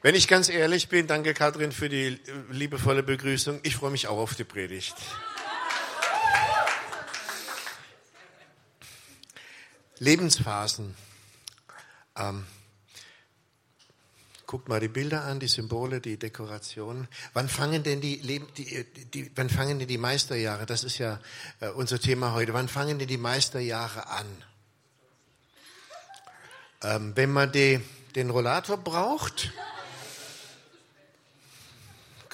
Wenn ich ganz ehrlich bin, danke Katrin für die liebevolle Begrüßung. Ich freue mich auch auf die Predigt. Lebensphasen. Ähm, guckt mal die Bilder an, die Symbole, die Dekorationen. Wann fangen denn die, die, die, wann fangen denn die Meisterjahre? Das ist ja äh, unser Thema heute. Wann fangen denn die Meisterjahre an? Ähm, wenn man die, den Rollator braucht,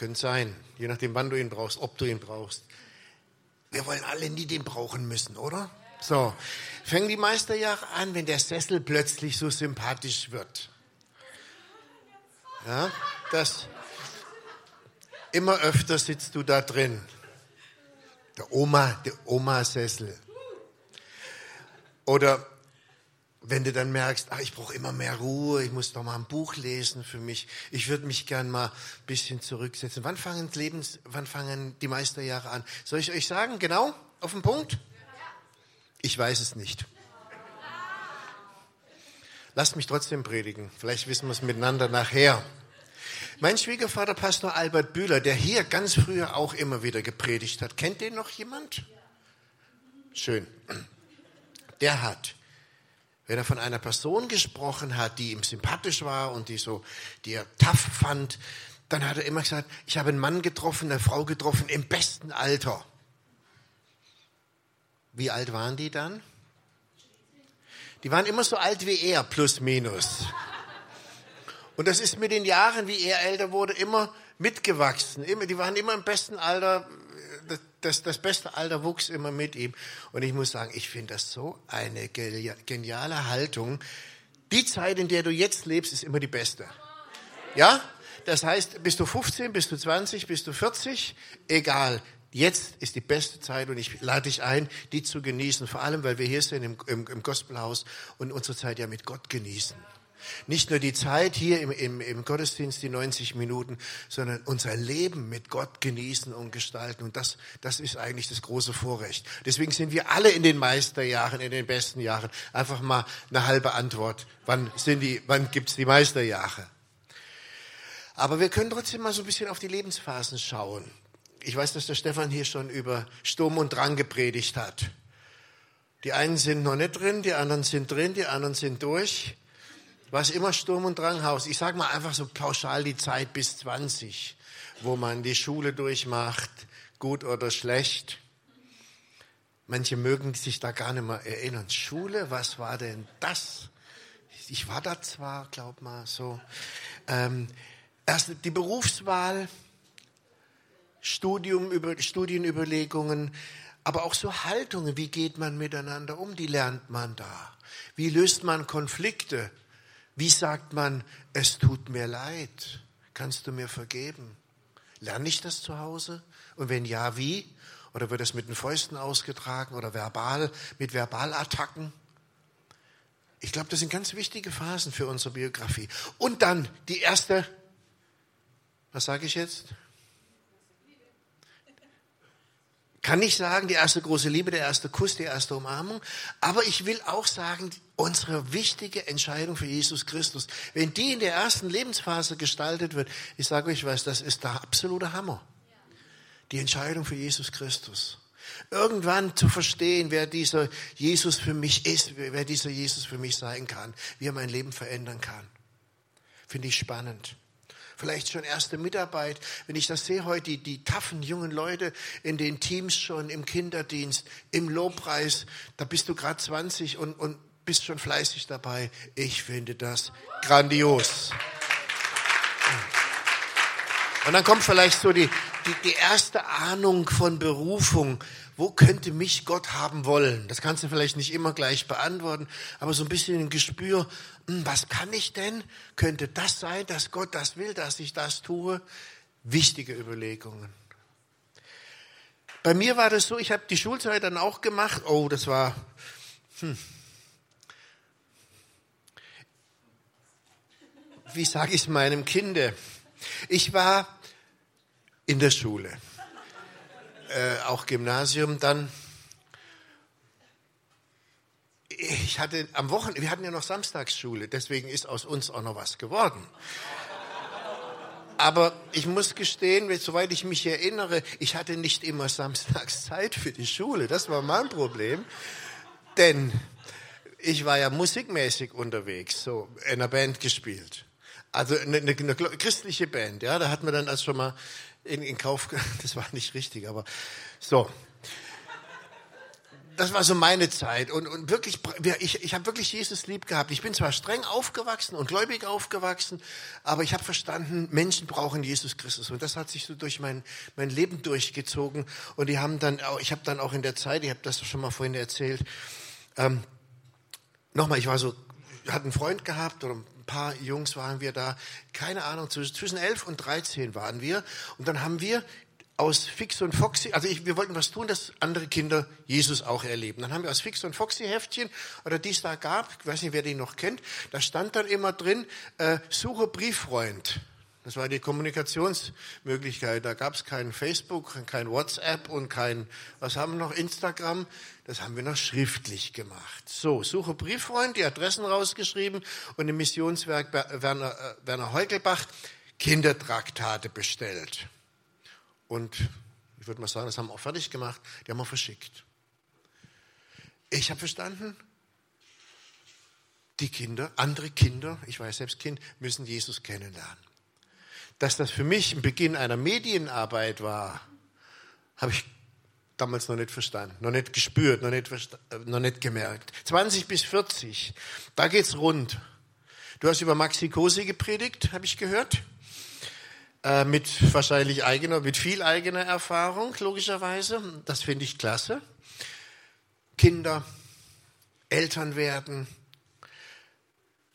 könnte sein, je nachdem, wann du ihn brauchst, ob du ihn brauchst. Wir wollen alle nie den brauchen müssen, oder? So, fangen die Meisterjahre an, wenn der Sessel plötzlich so sympathisch wird. Ja, das immer öfter sitzt du da drin. Der Oma, der Oma-Sessel. Oder wenn du dann merkst, ach, ich brauche immer mehr Ruhe, ich muss doch mal ein Buch lesen für mich, ich würde mich gern mal ein bisschen zurücksetzen. Wann fangen, Lebens, wann fangen die Meisterjahre an? Soll ich euch sagen, genau, auf den Punkt? Ich weiß es nicht. Lasst mich trotzdem predigen, vielleicht wissen wir es miteinander nachher. Mein Schwiegervater, Pastor Albert Bühler, der hier ganz früher auch immer wieder gepredigt hat, kennt den noch jemand? Schön. Der hat wenn er von einer Person gesprochen hat, die ihm sympathisch war und die so, die er tough fand, dann hat er immer gesagt, ich habe einen Mann getroffen, eine Frau getroffen im besten Alter. Wie alt waren die dann? Die waren immer so alt wie er, plus minus. Und das ist mit den Jahren, wie er älter wurde, immer mitgewachsen. die waren immer im besten Alter, das, das beste Alter wuchs immer mit ihm. Und ich muss sagen, ich finde das so eine geniale Haltung. Die Zeit, in der du jetzt lebst, ist immer die beste. Ja? Das heißt, bist du 15, bist du 20, bist du 40, egal. Jetzt ist die beste Zeit und ich lade dich ein, die zu genießen. Vor allem, weil wir hier sind im, im, im Gospelhaus und unsere Zeit ja mit Gott genießen. Nicht nur die Zeit hier im, im, im Gottesdienst, die 90 Minuten, sondern unser Leben mit Gott genießen und gestalten. Und das, das ist eigentlich das große Vorrecht. Deswegen sind wir alle in den Meisterjahren, in den besten Jahren. Einfach mal eine halbe Antwort. Wann sind die, wann die Meisterjahre? Aber wir können trotzdem mal so ein bisschen auf die Lebensphasen schauen. Ich weiß, dass der Stefan hier schon über Sturm und Drang gepredigt hat. Die einen sind noch nicht drin, die anderen sind drin, die anderen sind durch was immer Sturm und Drang haust. Ich sage mal einfach so pauschal die Zeit bis 20, wo man die Schule durchmacht, gut oder schlecht. Manche mögen sich da gar nicht mehr erinnern. Schule, was war denn das? Ich war da zwar, glaub mal, so. Ähm, erst die Berufswahl, Studium, über, Studienüberlegungen, aber auch so Haltungen, wie geht man miteinander um, die lernt man da. Wie löst man Konflikte? Wie sagt man, es tut mir leid, kannst du mir vergeben? Lerne ich das zu Hause? Und wenn ja, wie? Oder wird es mit den Fäusten ausgetragen oder verbal, mit Verbalattacken? Ich glaube, das sind ganz wichtige Phasen für unsere Biografie. Und dann die erste, was sage ich jetzt? Kann nicht sagen, die erste große Liebe, der erste Kuss, die erste Umarmung, aber ich will auch sagen, unsere wichtige Entscheidung für Jesus Christus, wenn die in der ersten Lebensphase gestaltet wird, ich sage euch was, das ist der absolute Hammer. Die Entscheidung für Jesus Christus. Irgendwann zu verstehen, wer dieser Jesus für mich ist, wer dieser Jesus für mich sein kann, wie er mein Leben verändern kann. Finde ich spannend vielleicht schon erste Mitarbeit. Wenn ich das sehe heute, die, die taffen jungen Leute in den Teams schon, im Kinderdienst, im Lobpreis, da bist du gerade 20 und, und bist schon fleißig dabei. Ich finde das grandios. Und dann kommt vielleicht so die, die, die erste Ahnung von Berufung. Wo könnte mich Gott haben wollen? Das kannst du vielleicht nicht immer gleich beantworten, aber so ein bisschen ein Gespür, hm, was kann ich denn? Könnte das sein, dass Gott das will, dass ich das tue? Wichtige Überlegungen. Bei mir war das so, ich habe die Schulzeit dann auch gemacht. Oh, das war... Hm. Wie sage ich es meinem Kinde? Ich war in der Schule, äh, auch Gymnasium dann. Ich hatte am Wochenende, wir hatten ja noch Samstagsschule, deswegen ist aus uns auch noch was geworden. Aber ich muss gestehen, soweit ich mich erinnere, ich hatte nicht immer samstags Zeit für die Schule. Das war mein Problem. Denn ich war ja musikmäßig unterwegs, so in einer Band gespielt. Also eine, eine, eine christliche Band, ja, da hat man dann also schon mal in, in Kauf, das war nicht richtig, aber so das war so meine Zeit und, und wirklich, ich, ich habe wirklich Jesus lieb gehabt. Ich bin zwar streng aufgewachsen und gläubig aufgewachsen, aber ich habe verstanden, Menschen brauchen Jesus Christus und das hat sich so durch mein, mein Leben durchgezogen und die haben dann ich habe dann auch in der Zeit, ich habe das schon mal vorhin erzählt, ähm, nochmal, ich war so, hatte einen Freund gehabt oder ein paar Jungs waren wir da, keine Ahnung, zwischen elf und dreizehn waren wir und dann haben wir aus Fix und Foxy, also ich, wir wollten was tun, dass andere Kinder Jesus auch erleben. Dann haben wir aus Fix und Foxy Heftchen oder die es da gab, ich weiß nicht, wer die noch kennt, da stand dann immer drin, äh, suche Brieffreund. Das war die Kommunikationsmöglichkeit. Da gab es kein Facebook, kein WhatsApp und kein, was haben wir noch, Instagram. Das haben wir noch schriftlich gemacht. So, suche Brieffreund, die Adressen rausgeschrieben und im Missionswerk Werner, äh, Werner Heugelbach Kindertraktate bestellt. Und ich würde mal sagen, das haben wir auch fertig gemacht, die haben wir verschickt. Ich habe verstanden, die Kinder, andere Kinder, ich weiß selbst Kind, müssen Jesus kennenlernen. Dass das für mich ein Beginn einer Medienarbeit war, habe ich damals noch nicht verstanden, noch nicht gespürt, noch nicht, äh, noch nicht gemerkt. 20 bis 40, da geht's rund. Du hast über Maxi Cosi gepredigt, habe ich gehört. Äh, mit wahrscheinlich eigener, mit viel eigener Erfahrung, logischerweise. Das finde ich klasse. Kinder, Eltern werden.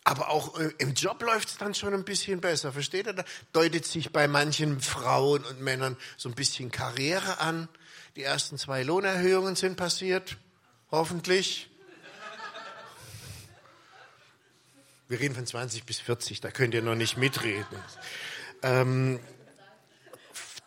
Aber auch äh, im Job läuft es dann schon ein bisschen besser. Versteht ihr? Da deutet sich bei manchen Frauen und Männern so ein bisschen Karriere an. Die ersten zwei Lohnerhöhungen sind passiert. Hoffentlich. Wir reden von 20 bis 40, da könnt ihr noch nicht mitreden. Ähm,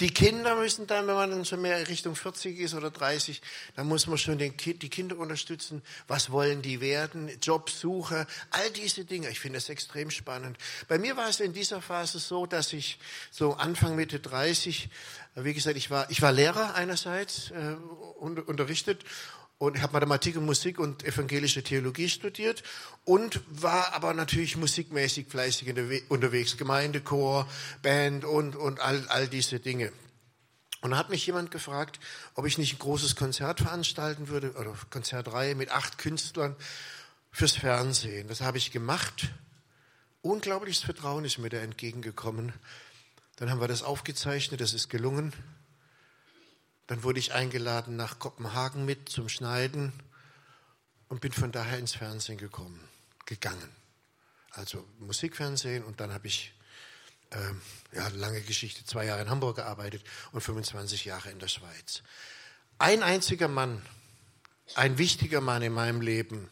die Kinder müssen dann, wenn man dann schon mehr Richtung 40 ist oder 30, dann muss man schon den, die Kinder unterstützen. Was wollen die werden? Jobsuche, all diese Dinge. Ich finde das extrem spannend. Bei mir war es in dieser Phase so, dass ich so Anfang Mitte 30, wie gesagt, ich war, ich war Lehrer einerseits, äh, unterrichtet und habe Mathematik und Musik und evangelische Theologie studiert und war aber natürlich musikmäßig fleißig unterwegs, Gemeindechor, Band und, und all, all diese Dinge. Und da hat mich jemand gefragt, ob ich nicht ein großes Konzert veranstalten würde, oder Konzertreihe mit acht Künstlern fürs Fernsehen. Das habe ich gemacht. Unglaubliches Vertrauen ist mir da entgegengekommen. Dann haben wir das aufgezeichnet, das ist gelungen. Dann wurde ich eingeladen nach Kopenhagen mit zum Schneiden und bin von daher ins Fernsehen gekommen, gegangen. Also Musikfernsehen und dann habe ich ähm, ja, lange Geschichte, zwei Jahre in Hamburg gearbeitet und 25 Jahre in der Schweiz. Ein einziger Mann, ein wichtiger Mann in meinem Leben,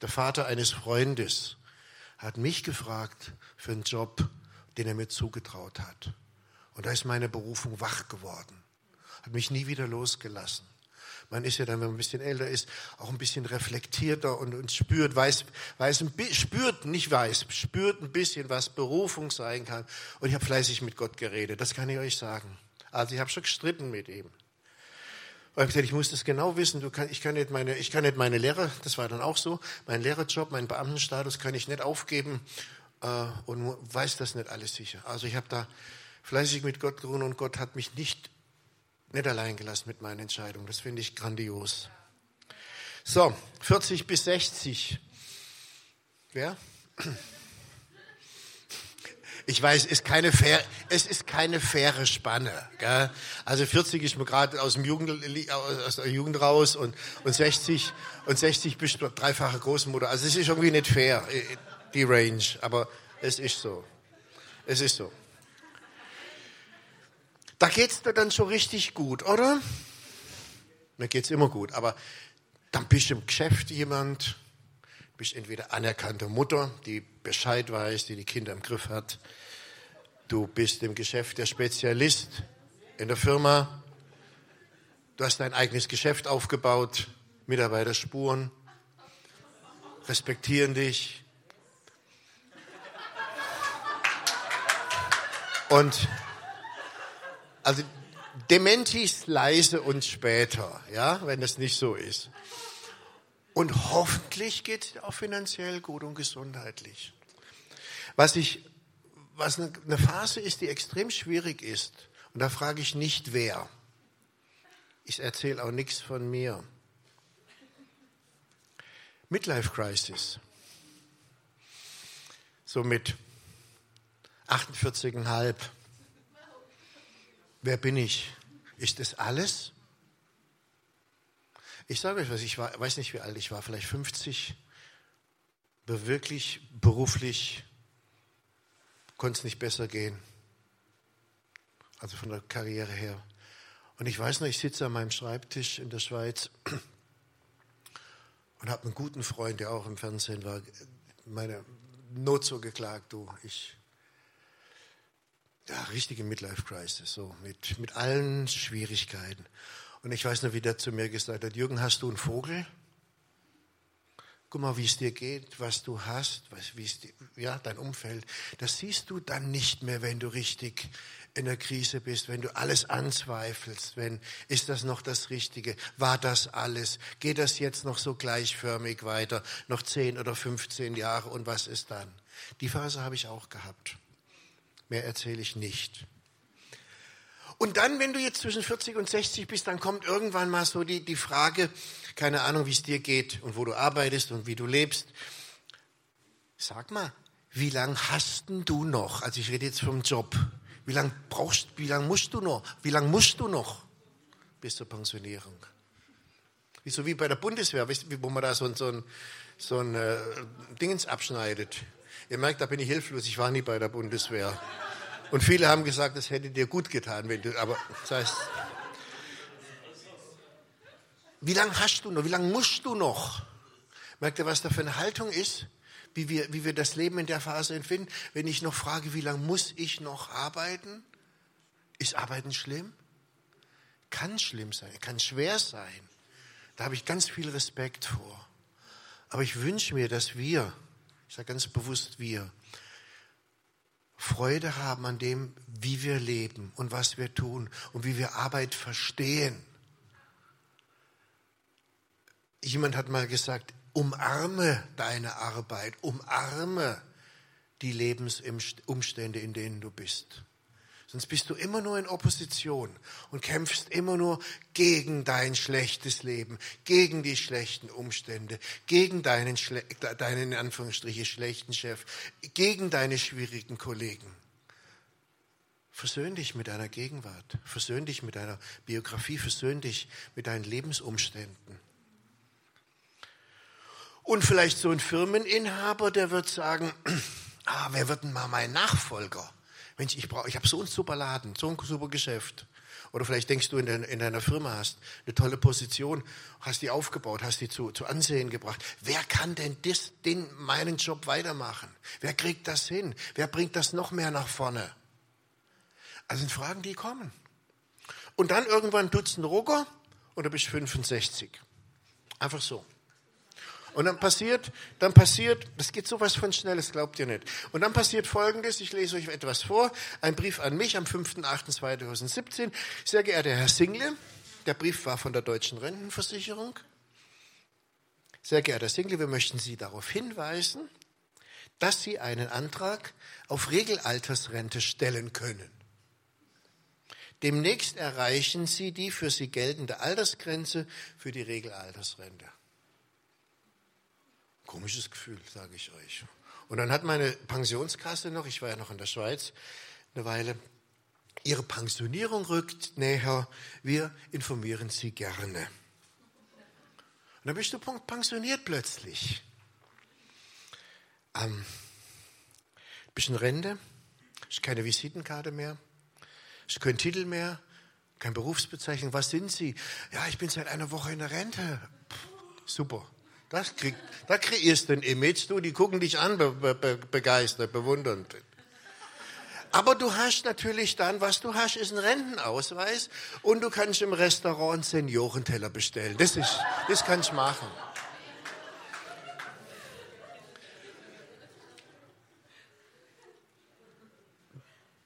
der Vater eines Freundes, hat mich gefragt für einen Job, den er mir zugetraut hat. Und da ist meine Berufung wach geworden hat mich nie wieder losgelassen. Man ist ja dann, wenn man ein bisschen älter ist, auch ein bisschen reflektierter und, und spürt, weiß, weiß, spürt, nicht weiß, spürt ein bisschen, was Berufung sein kann. Und ich habe fleißig mit Gott geredet, das kann ich euch sagen. Also ich habe schon gestritten mit ihm. Und ich gesagt, ich muss das genau wissen. Du kann, ich, kann nicht meine, ich kann nicht meine Lehre, das war dann auch so, mein Lehrerjob, meinen Beamtenstatus kann ich nicht aufgeben äh, und weiß das nicht alles sicher. Also ich habe da fleißig mit Gott gerungen und Gott hat mich nicht nicht allein gelassen mit meinen Entscheidungen. Das finde ich grandios. So, 40 bis 60. Wer? Ich weiß, ist keine fair, es ist keine faire Spanne. Gell? Also 40 ist mir gerade aus, aus der Jugend raus und, und 60 und 60 bist du dreifache Großmutter. Also es ist irgendwie nicht fair, die Range, aber es ist so. Es ist so. Da geht's dir dann schon richtig gut, oder? Mir geht's immer gut, aber dann bist du im Geschäft jemand, bist entweder anerkannte Mutter, die Bescheid weiß, die die Kinder im Griff hat. Du bist im Geschäft der Spezialist in der Firma. Du hast dein eigenes Geschäft aufgebaut, Mitarbeiter spuren, respektieren dich. Und also Dementis leise und später, ja, wenn es nicht so ist. Und hoffentlich geht es auch finanziell gut und gesundheitlich. Was ich, was eine Phase ist, die extrem schwierig ist, und da frage ich nicht wer. Ich erzähle auch nichts von mir. Midlife Crisis. So mit 48,5. Wer bin ich? Ist das alles? Ich sage euch was, ich war, weiß nicht wie alt ich war, vielleicht 50, aber wirklich beruflich konnte es nicht besser gehen. Also von der Karriere her. Und ich weiß noch, ich sitze an meinem Schreibtisch in der Schweiz und habe einen guten Freund, der auch im Fernsehen war, meine Not so geklagt, du, ich, ja, richtige Midlife Crisis, so mit, mit allen Schwierigkeiten. Und ich weiß noch, wie der zu mir gesagt hat, Jürgen, hast du einen Vogel? Guck mal, wie es dir geht, was du hast, was, wie es ja, dein Umfeld. Das siehst du dann nicht mehr, wenn du richtig in der Krise bist, wenn du alles anzweifelst, wenn, ist das noch das Richtige? War das alles? Geht das jetzt noch so gleichförmig weiter? Noch 10 oder 15 Jahre und was ist dann? Die Phase habe ich auch gehabt. Mehr erzähle ich nicht. Und dann, wenn du jetzt zwischen 40 und 60 bist, dann kommt irgendwann mal so die, die Frage, keine Ahnung, wie es dir geht und wo du arbeitest und wie du lebst. Sag mal, wie lange hast denn du noch? Also ich rede jetzt vom Job. Wie lange brauchst, wie lange musst du noch? Wie lange musst du noch bis zur Pensionierung? Wie so wie bei der Bundeswehr, wo man da so, so ein, so ein äh, Dingens abschneidet. Ihr merkt, da bin ich hilflos. Ich war nie bei der Bundeswehr. Und viele haben gesagt, das hätte dir gut getan, wenn du, aber das heißt, wie lange hast du noch? Wie lange musst du noch? Merkt ihr, was da für eine Haltung ist? Wie wir, wie wir das Leben in der Phase empfinden? Wenn ich noch frage, wie lange muss ich noch arbeiten? Ist Arbeiten schlimm? Kann schlimm sein, kann schwer sein. Da habe ich ganz viel Respekt vor. Aber ich wünsche mir, dass wir, ich sage ganz bewusst wir, Freude haben an dem, wie wir leben und was wir tun und wie wir Arbeit verstehen. Jemand hat mal gesagt, umarme deine Arbeit, umarme die Lebensumstände, in denen du bist. Sonst bist du immer nur in Opposition und kämpfst immer nur gegen dein schlechtes Leben, gegen die schlechten Umstände, gegen deinen, deinen in Anführungsstriche schlechten Chef, gegen deine schwierigen Kollegen. Versöhn dich mit deiner Gegenwart, versöhn dich mit deiner Biografie, versöhn dich mit deinen Lebensumständen. Und vielleicht so ein Firmeninhaber, der wird sagen, ah, wer wird denn mal mein Nachfolger? Mensch, ich ich habe so einen super Laden, so ein super Geschäft. Oder vielleicht denkst du in, dein, in deiner Firma hast eine tolle Position, hast die aufgebaut, hast die zu, zu Ansehen gebracht. Wer kann denn das, den, meinen Job weitermachen? Wer kriegt das hin? Wer bringt das noch mehr nach vorne? Also sind Fragen, die kommen. Und dann irgendwann Dutzend Rucker und du bist 65. Einfach so. Und dann passiert, dann passiert, das geht sowas von schnell, das glaubt ihr nicht. Und dann passiert Folgendes, ich lese euch etwas vor, ein Brief an mich am 5.8.2017. Sehr geehrter Herr Single, der Brief war von der Deutschen Rentenversicherung. Sehr geehrter Single, wir möchten Sie darauf hinweisen, dass Sie einen Antrag auf Regelaltersrente stellen können. Demnächst erreichen Sie die für Sie geltende Altersgrenze für die Regelaltersrente. Komisches Gefühl, sage ich euch. Und dann hat meine Pensionskasse noch, ich war ja noch in der Schweiz eine Weile, Ihre Pensionierung rückt näher, wir informieren Sie gerne. Und dann bist du pensioniert plötzlich. Ähm, bist in Rente, ist keine Visitenkarte mehr, ist kein Titel mehr, keine Berufsbezeichnung. Was sind Sie? Ja, ich bin seit einer Woche in der Rente. Pff, super. Das krieg, da kreierst du ein Image, du, die gucken dich an, be, be, begeistert, bewundernd. Aber du hast natürlich dann, was du hast, ist ein Rentenausweis und du kannst im Restaurant einen Seniorenteller bestellen. Das ist, das kannst du machen.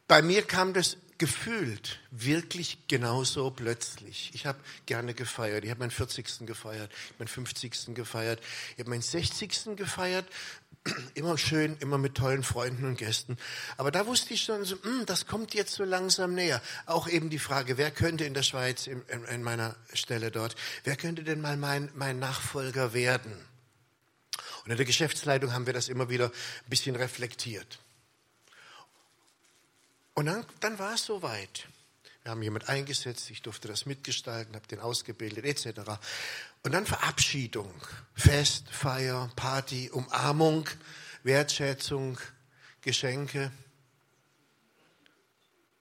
bei mir kam das gefühlt wirklich genauso plötzlich. Ich habe gerne gefeiert. Ich habe meinen 40. gefeiert, meinen 50. gefeiert, ich habe meinen 60. gefeiert. Immer schön, immer mit tollen Freunden und Gästen. Aber da wusste ich schon, so, mh, hm, das kommt jetzt so langsam näher. Auch eben die Frage, wer könnte in der Schweiz, in, in, in meiner Stelle dort, wer könnte denn mal mein, mein Nachfolger werden? Und in der Geschäftsleitung haben wir das immer wieder ein bisschen reflektiert. Und dann, dann war es soweit. Wir haben jemand eingesetzt, ich durfte das mitgestalten, habe den ausgebildet etc. Und dann Verabschiedung, Fest, Feier, Party, Umarmung, Wertschätzung, Geschenke.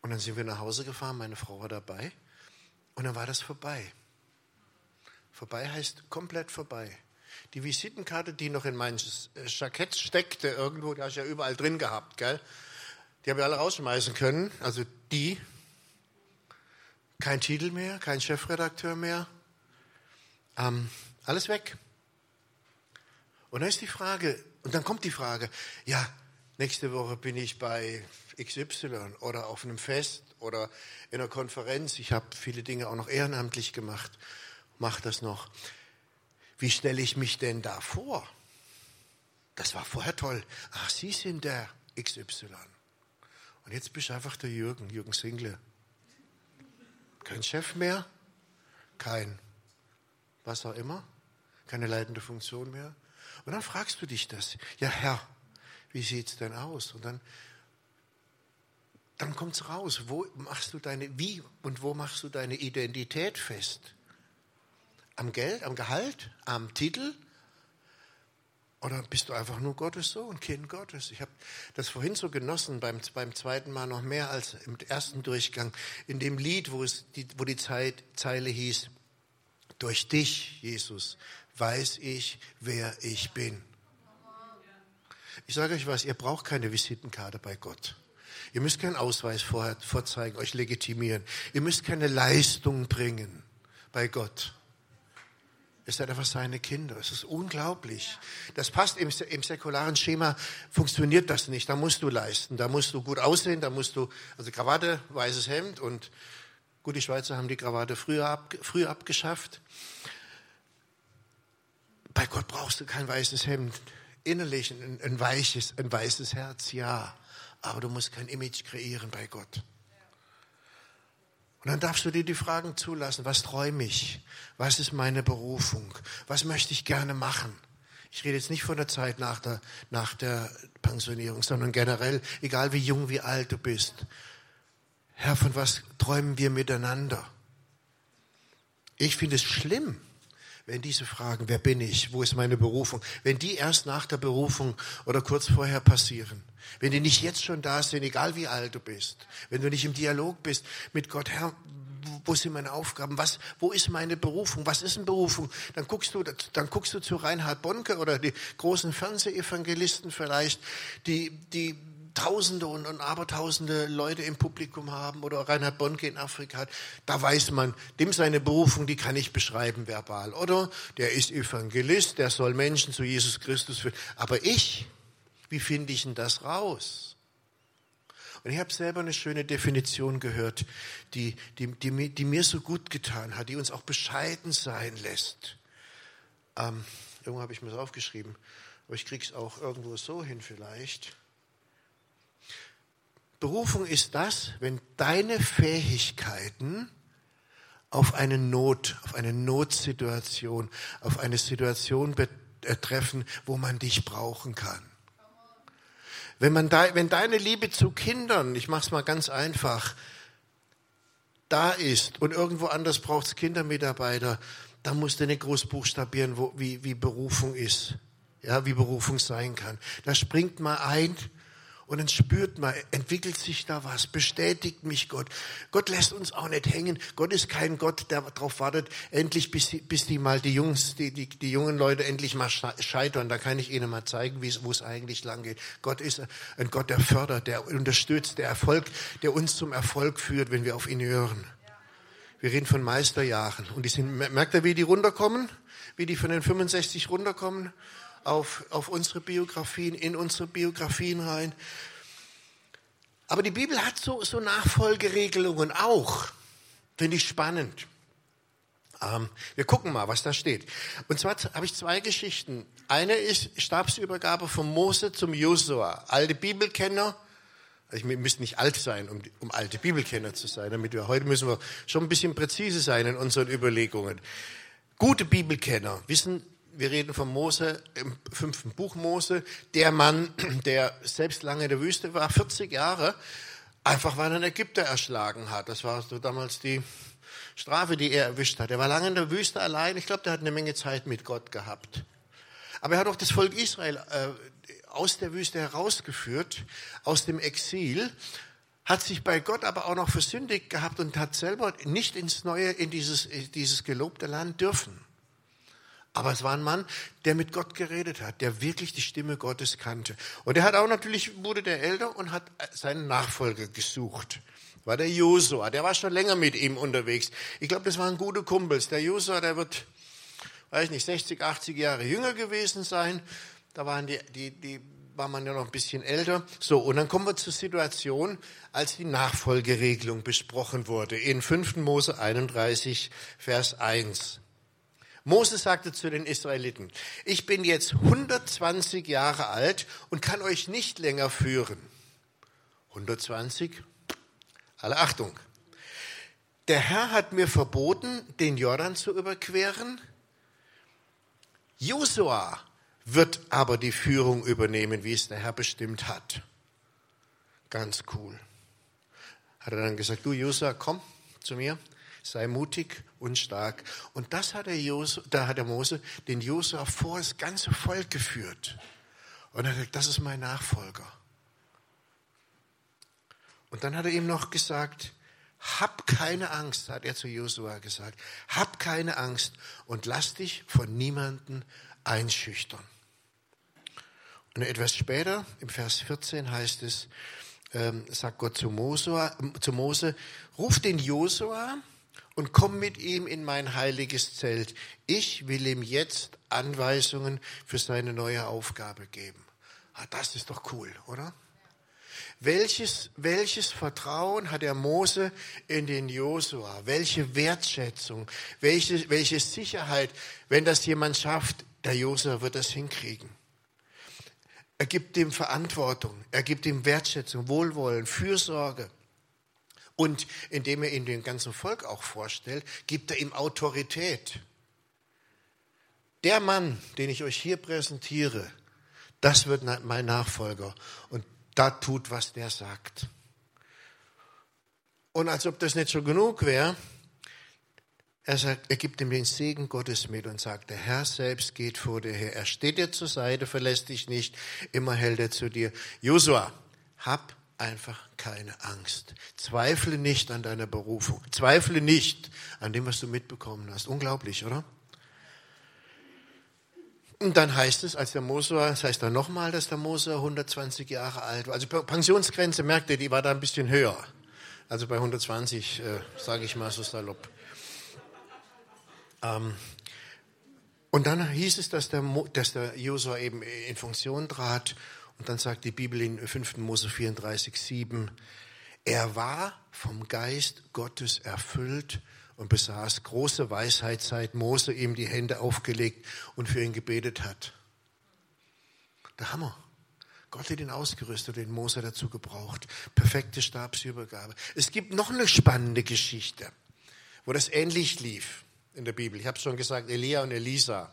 Und dann sind wir nach Hause gefahren, meine Frau war dabei und dann war das vorbei. Vorbei heißt komplett vorbei. Die Visitenkarte, die noch in mein Jackett steckte irgendwo, die habe ich ja überall drin gehabt, gell? Die habe ich alle rausschmeißen können. Also die. Kein Titel mehr, kein Chefredakteur mehr. Ähm, alles weg. Und dann ist die Frage, und dann kommt die Frage, ja, nächste Woche bin ich bei XY oder auf einem Fest oder in einer Konferenz. Ich habe viele Dinge auch noch ehrenamtlich gemacht, mache das noch. Wie stelle ich mich denn da vor? Das war vorher toll. Ach, Sie sind der XY. Und jetzt bist du einfach der Jürgen, Jürgen Single. Kein Chef mehr, kein was auch immer, keine leitende Funktion mehr. Und dann fragst du dich das. Ja, Herr, wie sieht's denn aus? Und dann, dann kommt's raus. Wo machst du deine, wie und wo machst du deine Identität fest? Am Geld, am Gehalt, am Titel, oder bist du einfach nur Gottes Sohn, Kind Gottes? Ich habe das vorhin so genossen, beim, beim zweiten Mal noch mehr als im ersten Durchgang, in dem Lied, wo, es die, wo die Zeile hieß, durch dich, Jesus, weiß ich, wer ich bin. Ich sage euch was, ihr braucht keine Visitenkarte bei Gott. Ihr müsst keinen Ausweis vorher, vorzeigen, euch legitimieren. Ihr müsst keine Leistung bringen bei Gott. Ihr seid einfach seine Kinder. Es ist unglaublich. Das passt im, im säkularen Schema, funktioniert das nicht. Da musst du leisten. Da musst du gut aussehen. Da musst du, also Krawatte, weißes Hemd und gut, die Schweizer haben die Krawatte früher, ab, früher abgeschafft. Bei Gott brauchst du kein weißes Hemd. Innerlich ein, ein weiches, ein weißes Herz, ja. Aber du musst kein Image kreieren bei Gott. Und dann darfst du dir die Fragen zulassen, was träume ich? Was ist meine Berufung? Was möchte ich gerne machen? Ich rede jetzt nicht von der Zeit nach der, nach der Pensionierung, sondern generell, egal wie jung, wie alt du bist. Herr, von was träumen wir miteinander? Ich finde es schlimm, wenn diese Fragen, wer bin ich, wo ist meine Berufung, wenn die erst nach der Berufung oder kurz vorher passieren. Wenn die nicht jetzt schon da sind, egal wie alt du bist, wenn du nicht im Dialog bist mit Gott, Herr, wo sind meine Aufgaben? Was, wo ist meine Berufung? Was ist eine Berufung? Dann guckst du, dann guckst du zu Reinhard Bonke oder die großen Fernsehevangelisten vielleicht, die, die Tausende und, und Abertausende Leute im Publikum haben oder Reinhard Bonke in Afrika hat, da weiß man, dem seine Berufung, die kann ich beschreiben verbal. Oder der ist Evangelist, der soll Menschen zu Jesus Christus führen. Aber ich, wie finde ich denn das raus? Und ich habe selber eine schöne Definition gehört, die, die, die, die, mir so gut getan hat, die uns auch bescheiden sein lässt. Ähm, irgendwo habe ich mir das aufgeschrieben, aber ich kriege es auch irgendwo so hin vielleicht. Berufung ist das, wenn deine Fähigkeiten auf eine Not, auf eine Notsituation, auf eine Situation betreffen, wo man dich brauchen kann. Wenn, man de, wenn deine Liebe zu Kindern, ich mache es mal ganz einfach, da ist und irgendwo anders braucht es Kindermitarbeiter, da musst du nicht groß buchstabieren, wo, wie, wie Berufung ist, ja, wie Berufung sein kann. Da springt mal ein und dann spürt man, entwickelt sich da was, bestätigt mich Gott. Gott lässt uns auch nicht hängen. Gott ist kein Gott, der darauf wartet, endlich bis die, bis die mal die Jungs, die, die, die jungen Leute endlich mal scheitern. Da kann ich ihnen mal zeigen, wo es eigentlich lang geht. Gott ist ein Gott, der fördert, der unterstützt, der Erfolg, der uns zum Erfolg führt, wenn wir auf ihn hören. Wir reden von Meisterjahren. Und die sind, merkt ihr, wie die runterkommen? Wie die von den 65 runterkommen? Auf, auf unsere Biografien, in unsere Biografien rein. Aber die Bibel hat so, so Nachfolgeregelungen auch. Finde ich spannend. Ähm, wir gucken mal, was da steht. Und zwar habe ich zwei Geschichten. Eine ist Stabsübergabe von Mose zum Josua. Alte Bibelkenner, also wir müssen nicht alt sein, um, um alte Bibelkenner zu sein, damit wir heute müssen wir schon ein bisschen präzise sein in unseren Überlegungen. Gute Bibelkenner wissen, wir reden von Mose im fünften Buch Mose, der Mann, der selbst lange in der Wüste war, 40 Jahre, einfach weil er einen Ägypter erschlagen hat. Das war so damals die Strafe, die er erwischt hat. Er war lange in der Wüste allein. Ich glaube, der hat eine Menge Zeit mit Gott gehabt. Aber er hat auch das Volk Israel äh, aus der Wüste herausgeführt, aus dem Exil, hat sich bei Gott aber auch noch versündigt gehabt und hat selber nicht ins neue, in dieses, dieses gelobte Land dürfen. Aber es war ein Mann, der mit Gott geredet hat, der wirklich die Stimme Gottes kannte. Und er hat auch natürlich, wurde der älter und hat seinen Nachfolger gesucht. War der Josua, der war schon länger mit ihm unterwegs. Ich glaube, das waren gute Kumpels. Der Josua, der wird, weiß nicht, 60, 80 Jahre jünger gewesen sein. Da waren die, die, die war man ja noch ein bisschen älter. So, und dann kommen wir zur Situation, als die Nachfolgeregelung besprochen wurde. In 5. Mose 31, Vers 1. Mose sagte zu den Israeliten, ich bin jetzt 120 Jahre alt und kann euch nicht länger führen. 120? Alle Achtung. Der Herr hat mir verboten, den Jordan zu überqueren. Josua wird aber die Führung übernehmen, wie es der Herr bestimmt hat. Ganz cool. Hat er dann gesagt, du Josua, komm zu mir sei mutig und stark. Und das hat der, Jose, da hat der Mose den Josua vor das ganze Volk geführt. Und er hat gesagt, das ist mein Nachfolger. Und dann hat er ihm noch gesagt, hab keine Angst, hat er zu Josua gesagt, hab keine Angst und lass dich von niemanden einschüchtern. Und etwas später, im Vers 14 heißt es, ähm, sagt Gott zu Mose, zu Mose, ruf den Josua, und komm mit ihm in mein heiliges Zelt. Ich will ihm jetzt Anweisungen für seine neue Aufgabe geben. Ah, das ist doch cool, oder? Welches, welches Vertrauen hat der Mose in den Josua? Welche Wertschätzung? Welche, welche Sicherheit, wenn das jemand schafft, der Josua wird das hinkriegen. Er gibt ihm Verantwortung, er gibt ihm Wertschätzung, Wohlwollen, Fürsorge. Und indem er ihm den ganzen Volk auch vorstellt, gibt er ihm Autorität. Der Mann, den ich euch hier präsentiere, das wird mein Nachfolger. Und da tut, was der sagt. Und als ob das nicht so genug wäre, er, sagt, er gibt ihm den Segen Gottes mit und sagt, der Herr selbst geht vor dir her. Er steht dir zur Seite, verlässt dich nicht, immer hält er zu dir. Josua, hab einfach keine Angst. Zweifle nicht an deiner Berufung. Zweifle nicht an dem, was du mitbekommen hast. Unglaublich, oder? Und dann heißt es, als der Mose war, das heißt dann nochmal, dass der Mose 120 Jahre alt war. Also Pensionsgrenze, merkt ihr, die war da ein bisschen höher. Also bei 120, äh, sage ich mal so salopp. Ähm, und dann hieß es, dass der, dass der Josua eben in Funktion trat und dann sagt die Bibel in 5. Mose 34, 7, er war vom Geist Gottes erfüllt und besaß große Weisheit, seit Mose ihm die Hände aufgelegt und für ihn gebetet hat. Der Hammer. Gott hat ihn ausgerüstet, den Mose dazu gebraucht. Perfekte Stabsübergabe. Es gibt noch eine spannende Geschichte, wo das ähnlich lief in der Bibel. Ich habe schon gesagt, Elia und Elisa.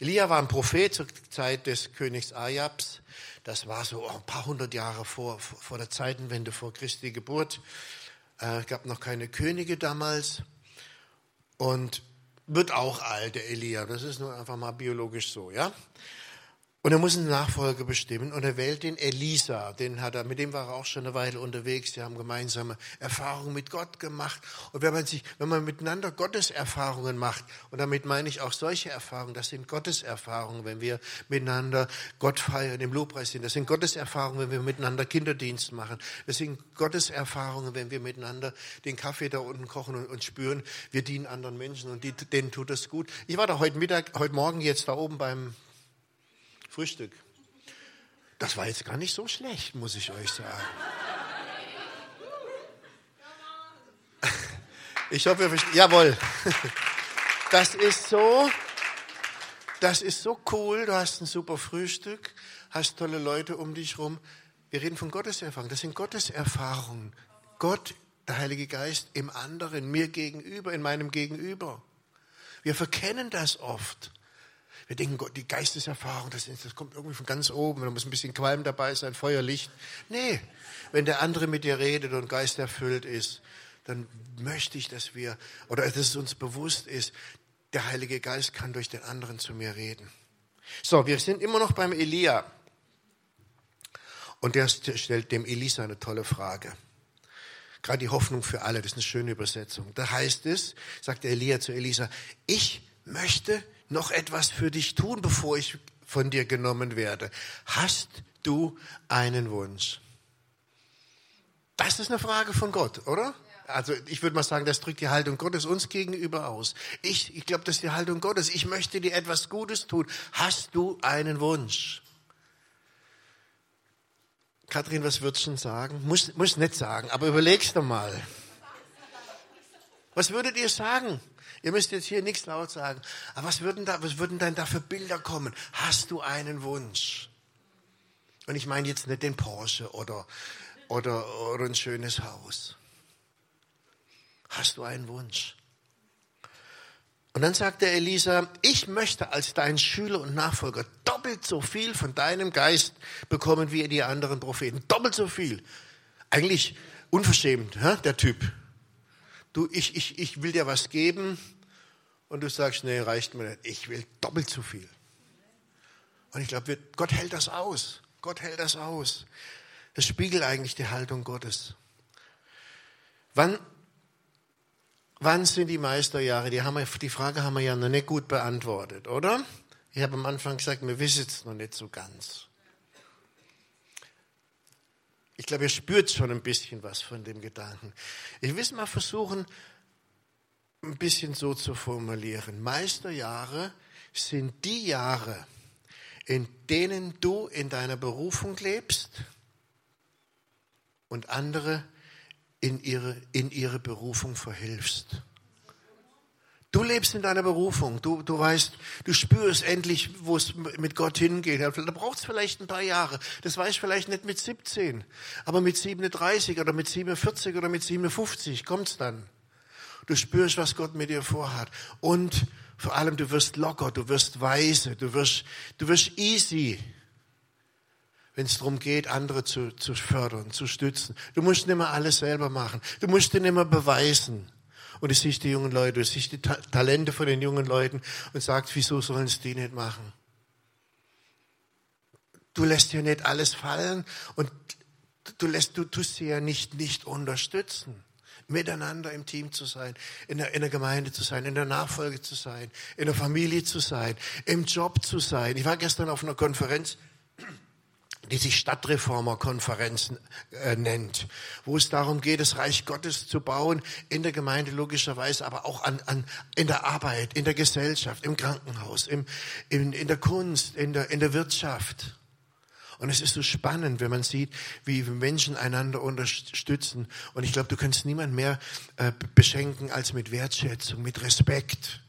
Elia war ein Prophet zur Zeit des Königs Ajabs. Das war so ein paar hundert Jahre vor, vor der Zeitenwende, vor Christi Geburt. Es äh, gab noch keine Könige damals. Und wird auch alt, der Elia. Das ist nur einfach mal biologisch so, ja? Und er muss einen Nachfolger bestimmen und er wählt den Elisa, den hat er, mit dem war er auch schon eine Weile unterwegs, die haben gemeinsame Erfahrungen mit Gott gemacht. Und wenn man sich, wenn man miteinander Gotteserfahrungen macht, und damit meine ich auch solche Erfahrungen, das sind Gotteserfahrungen, wenn wir miteinander Gott feiern, im Lobpreis sind, das sind Gotteserfahrungen, wenn wir miteinander Kinderdienst machen, das sind Gotteserfahrungen, wenn wir miteinander den Kaffee da unten kochen und, und spüren, wir dienen anderen Menschen und die, denen tut das gut. Ich war da heute Mittag, heute Morgen jetzt da oben beim Frühstück. Das war jetzt gar nicht so schlecht, muss ich euch sagen. Ich hoffe, ihr versteht. Jawohl. Das ist so. Das ist so cool. Du hast ein super Frühstück, hast tolle Leute um dich rum. Wir reden von Gotteserfahrungen. Das sind Gotteserfahrungen. Gott, der Heilige Geist im anderen, mir gegenüber, in meinem Gegenüber. Wir verkennen das oft. Wir denken, Gott, die Geisteserfahrung, das, das kommt irgendwie von ganz oben, da muss ein bisschen Qualm dabei sein, Feuer, Licht. Nee, wenn der andere mit dir redet und geisterfüllt ist, dann möchte ich, dass wir, oder dass es uns bewusst ist, der Heilige Geist kann durch den anderen zu mir reden. So, wir sind immer noch beim Elia. Und der stellt dem Elisa eine tolle Frage. Gerade die Hoffnung für alle, das ist eine schöne Übersetzung. Da heißt es, sagt Elia zu Elisa, ich möchte noch etwas für dich tun, bevor ich von dir genommen werde. Hast du einen Wunsch? Das ist eine Frage von Gott, oder? Also ich würde mal sagen, das drückt die Haltung Gottes uns gegenüber aus. Ich, ich glaube, das ist die Haltung Gottes. Ich möchte dir etwas Gutes tun. Hast du einen Wunsch? Kathrin, was würdest du sagen? Muss, muss nicht sagen, aber überlegst du mal. Was würdet ihr sagen? Ihr müsst jetzt hier nichts laut sagen. Aber was würden, da, was würden denn da für Bilder kommen? Hast du einen Wunsch? Und ich meine jetzt nicht den Porsche oder, oder, oder ein schönes Haus. Hast du einen Wunsch? Und dann sagte Elisa, ich möchte als dein Schüler und Nachfolger doppelt so viel von deinem Geist bekommen wie die anderen Propheten. Doppelt so viel. Eigentlich unverschämt, der Typ du, ich, ich, ich will dir was geben und du sagst, nee, reicht mir nicht. Ich will doppelt so viel. Und ich glaube, Gott hält das aus. Gott hält das aus. Das spiegelt eigentlich die Haltung Gottes. Wann, wann sind die Meisterjahre? Die, haben wir, die Frage haben wir ja noch nicht gut beantwortet, oder? Ich habe am Anfang gesagt, wir wissen es noch nicht so ganz. Ich glaube, ihr spürt schon ein bisschen was von dem Gedanken. Ich will es mal versuchen, ein bisschen so zu formulieren. Meisterjahre sind die Jahre, in denen du in deiner Berufung lebst und andere in ihre, in ihre Berufung verhilfst. Du lebst in deiner Berufung. Du, du weißt, du spürst endlich, wo es mit Gott hingeht. Da braucht es vielleicht ein paar Jahre. Das weiß ich vielleicht nicht mit 17. Aber mit 37 oder mit 47 oder mit 57 kommt's dann. Du spürst, was Gott mit dir vorhat. Und vor allem, du wirst locker, du wirst weise, du wirst, du wirst easy, wenn es darum geht, andere zu, zu fördern, zu stützen. Du musst nicht mehr alles selber machen. Du musst dir nicht mehr beweisen und du siehst die jungen Leute, du siehst die Ta Talente von den jungen Leuten und sagst, wieso sollen es die nicht machen? Du lässt ja nicht alles fallen und du lässt, du tust sie ja nicht, nicht unterstützen. Miteinander im Team zu sein, in der, in der Gemeinde zu sein, in der Nachfolge zu sein, in der Familie zu sein, im Job zu sein. Ich war gestern auf einer Konferenz, die sich Stadtreformerkonferenzen äh, nennt, wo es darum geht, das Reich Gottes zu bauen, in der Gemeinde logischerweise, aber auch an, an, in der Arbeit, in der Gesellschaft, im Krankenhaus, im, in, in der Kunst, in der, in der Wirtschaft. Und es ist so spannend, wenn man sieht, wie Menschen einander unterstützen. Und ich glaube, du kannst niemand mehr äh, beschenken als mit Wertschätzung, mit Respekt.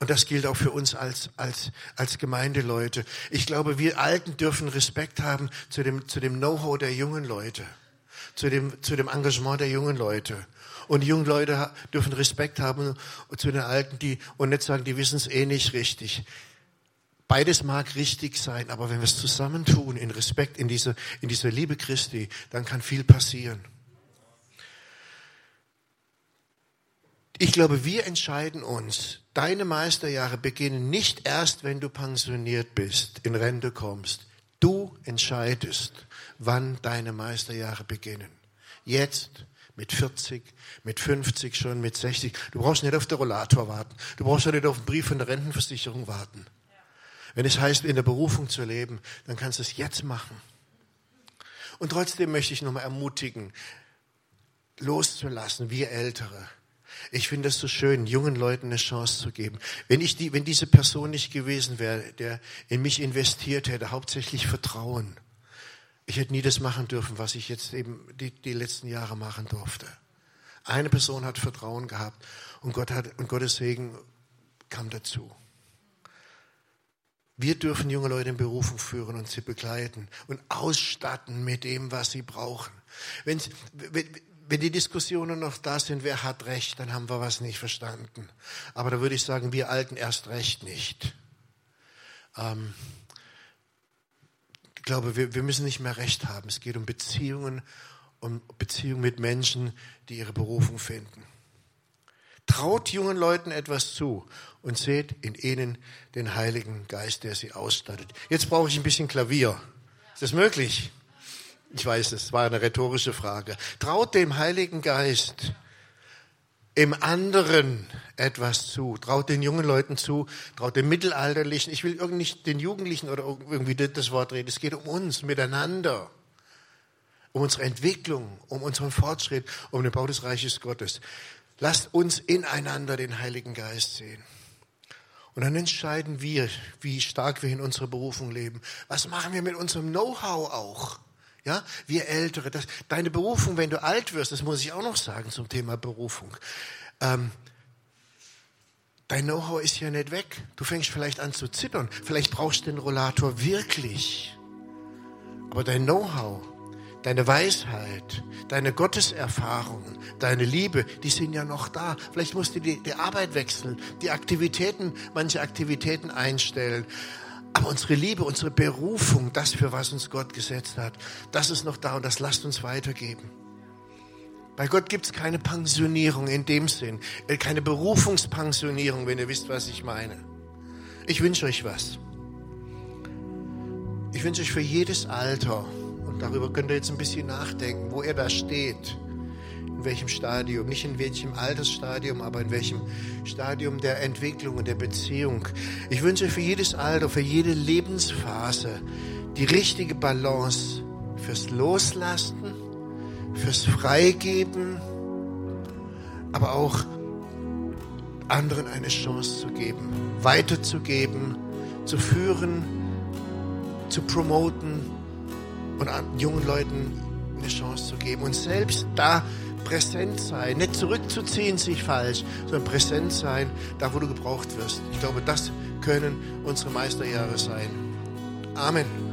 Und das gilt auch für uns als, als, als Gemeindeleute. Ich glaube, wir Alten dürfen Respekt haben zu dem, zu dem Know-how der jungen Leute, zu dem, zu dem Engagement der jungen Leute. Und die jungen Leute dürfen Respekt haben zu den Alten, die, und nicht sagen, die wissen es eh nicht richtig. Beides mag richtig sein, aber wenn wir es zusammentun in Respekt, in dieser, in dieser Liebe Christi, dann kann viel passieren. Ich glaube, wir entscheiden uns. Deine Meisterjahre beginnen nicht erst, wenn du pensioniert bist, in Rente kommst. Du entscheidest, wann deine Meisterjahre beginnen. Jetzt, mit 40, mit 50 schon, mit 60. Du brauchst nicht auf den Rollator warten. Du brauchst nicht auf den Brief von der Rentenversicherung warten. Wenn es heißt, in der Berufung zu leben, dann kannst du es jetzt machen. Und trotzdem möchte ich nochmal ermutigen, loszulassen, wir Ältere ich finde es so schön, jungen Leuten eine Chance zu geben. Wenn ich die, wenn diese Person nicht gewesen wäre, der in mich investiert hätte, hauptsächlich Vertrauen. Ich hätte nie das machen dürfen, was ich jetzt eben die, die letzten Jahre machen durfte. Eine Person hat Vertrauen gehabt und, Gott hat, und Gottes Segen kam dazu. Wir dürfen junge Leute in Berufung führen und sie begleiten und ausstatten mit dem, was sie brauchen. Wenn, wenn die Diskussionen noch da sind, wer hat Recht, dann haben wir was nicht verstanden. Aber da würde ich sagen, wir Alten erst recht nicht. Ähm, ich glaube, wir, wir müssen nicht mehr Recht haben. Es geht um Beziehungen, um Beziehungen mit Menschen, die ihre Berufung finden. Traut jungen Leuten etwas zu und seht in ihnen den Heiligen Geist, der sie ausstattet. Jetzt brauche ich ein bisschen Klavier. Ist das möglich? Ich weiß, es war eine rhetorische Frage. Traut dem Heiligen Geist im anderen etwas zu. Traut den jungen Leuten zu, traut den Mittelalterlichen. Ich will irgendwie nicht den Jugendlichen oder irgendwie das Wort reden. Es geht um uns miteinander. Um unsere Entwicklung, um unseren Fortschritt, um den Bau des Reiches Gottes. Lasst uns ineinander den Heiligen Geist sehen. Und dann entscheiden wir, wie stark wir in unserer Berufung leben. Was machen wir mit unserem Know-how auch? Ja, wir Ältere, das, deine Berufung, wenn du alt wirst, das muss ich auch noch sagen zum Thema Berufung. Ähm, dein Know-how ist ja nicht weg. Du fängst vielleicht an zu zittern. Vielleicht brauchst du den Rollator wirklich. Aber dein Know-how, deine Weisheit, deine Gotteserfahrungen, deine Liebe, die sind ja noch da. Vielleicht musst du die, die Arbeit wechseln, die Aktivitäten, manche Aktivitäten einstellen. Aber unsere Liebe, unsere Berufung, das, für was uns Gott gesetzt hat, das ist noch da und das lasst uns weitergeben. Bei Gott gibt es keine Pensionierung in dem Sinn, äh, keine Berufungspensionierung, wenn ihr wisst, was ich meine. Ich wünsche euch was. Ich wünsche euch für jedes Alter, und darüber könnt ihr jetzt ein bisschen nachdenken, wo ihr da steht, in welchem Stadium, nicht in welchem Altersstadium, aber in welchem Stadium der Entwicklung und der Beziehung. Ich wünsche für jedes Alter, für jede Lebensphase die richtige Balance fürs Loslassen, fürs Freigeben, aber auch anderen eine Chance zu geben, weiterzugeben, zu führen, zu promoten und jungen Leuten eine Chance zu geben und selbst da präsent sein, nicht zurückzuziehen sich falsch, sondern präsent sein, da wo du gebraucht wirst. Ich glaube, das können unsere Meisterjahre sein. Amen.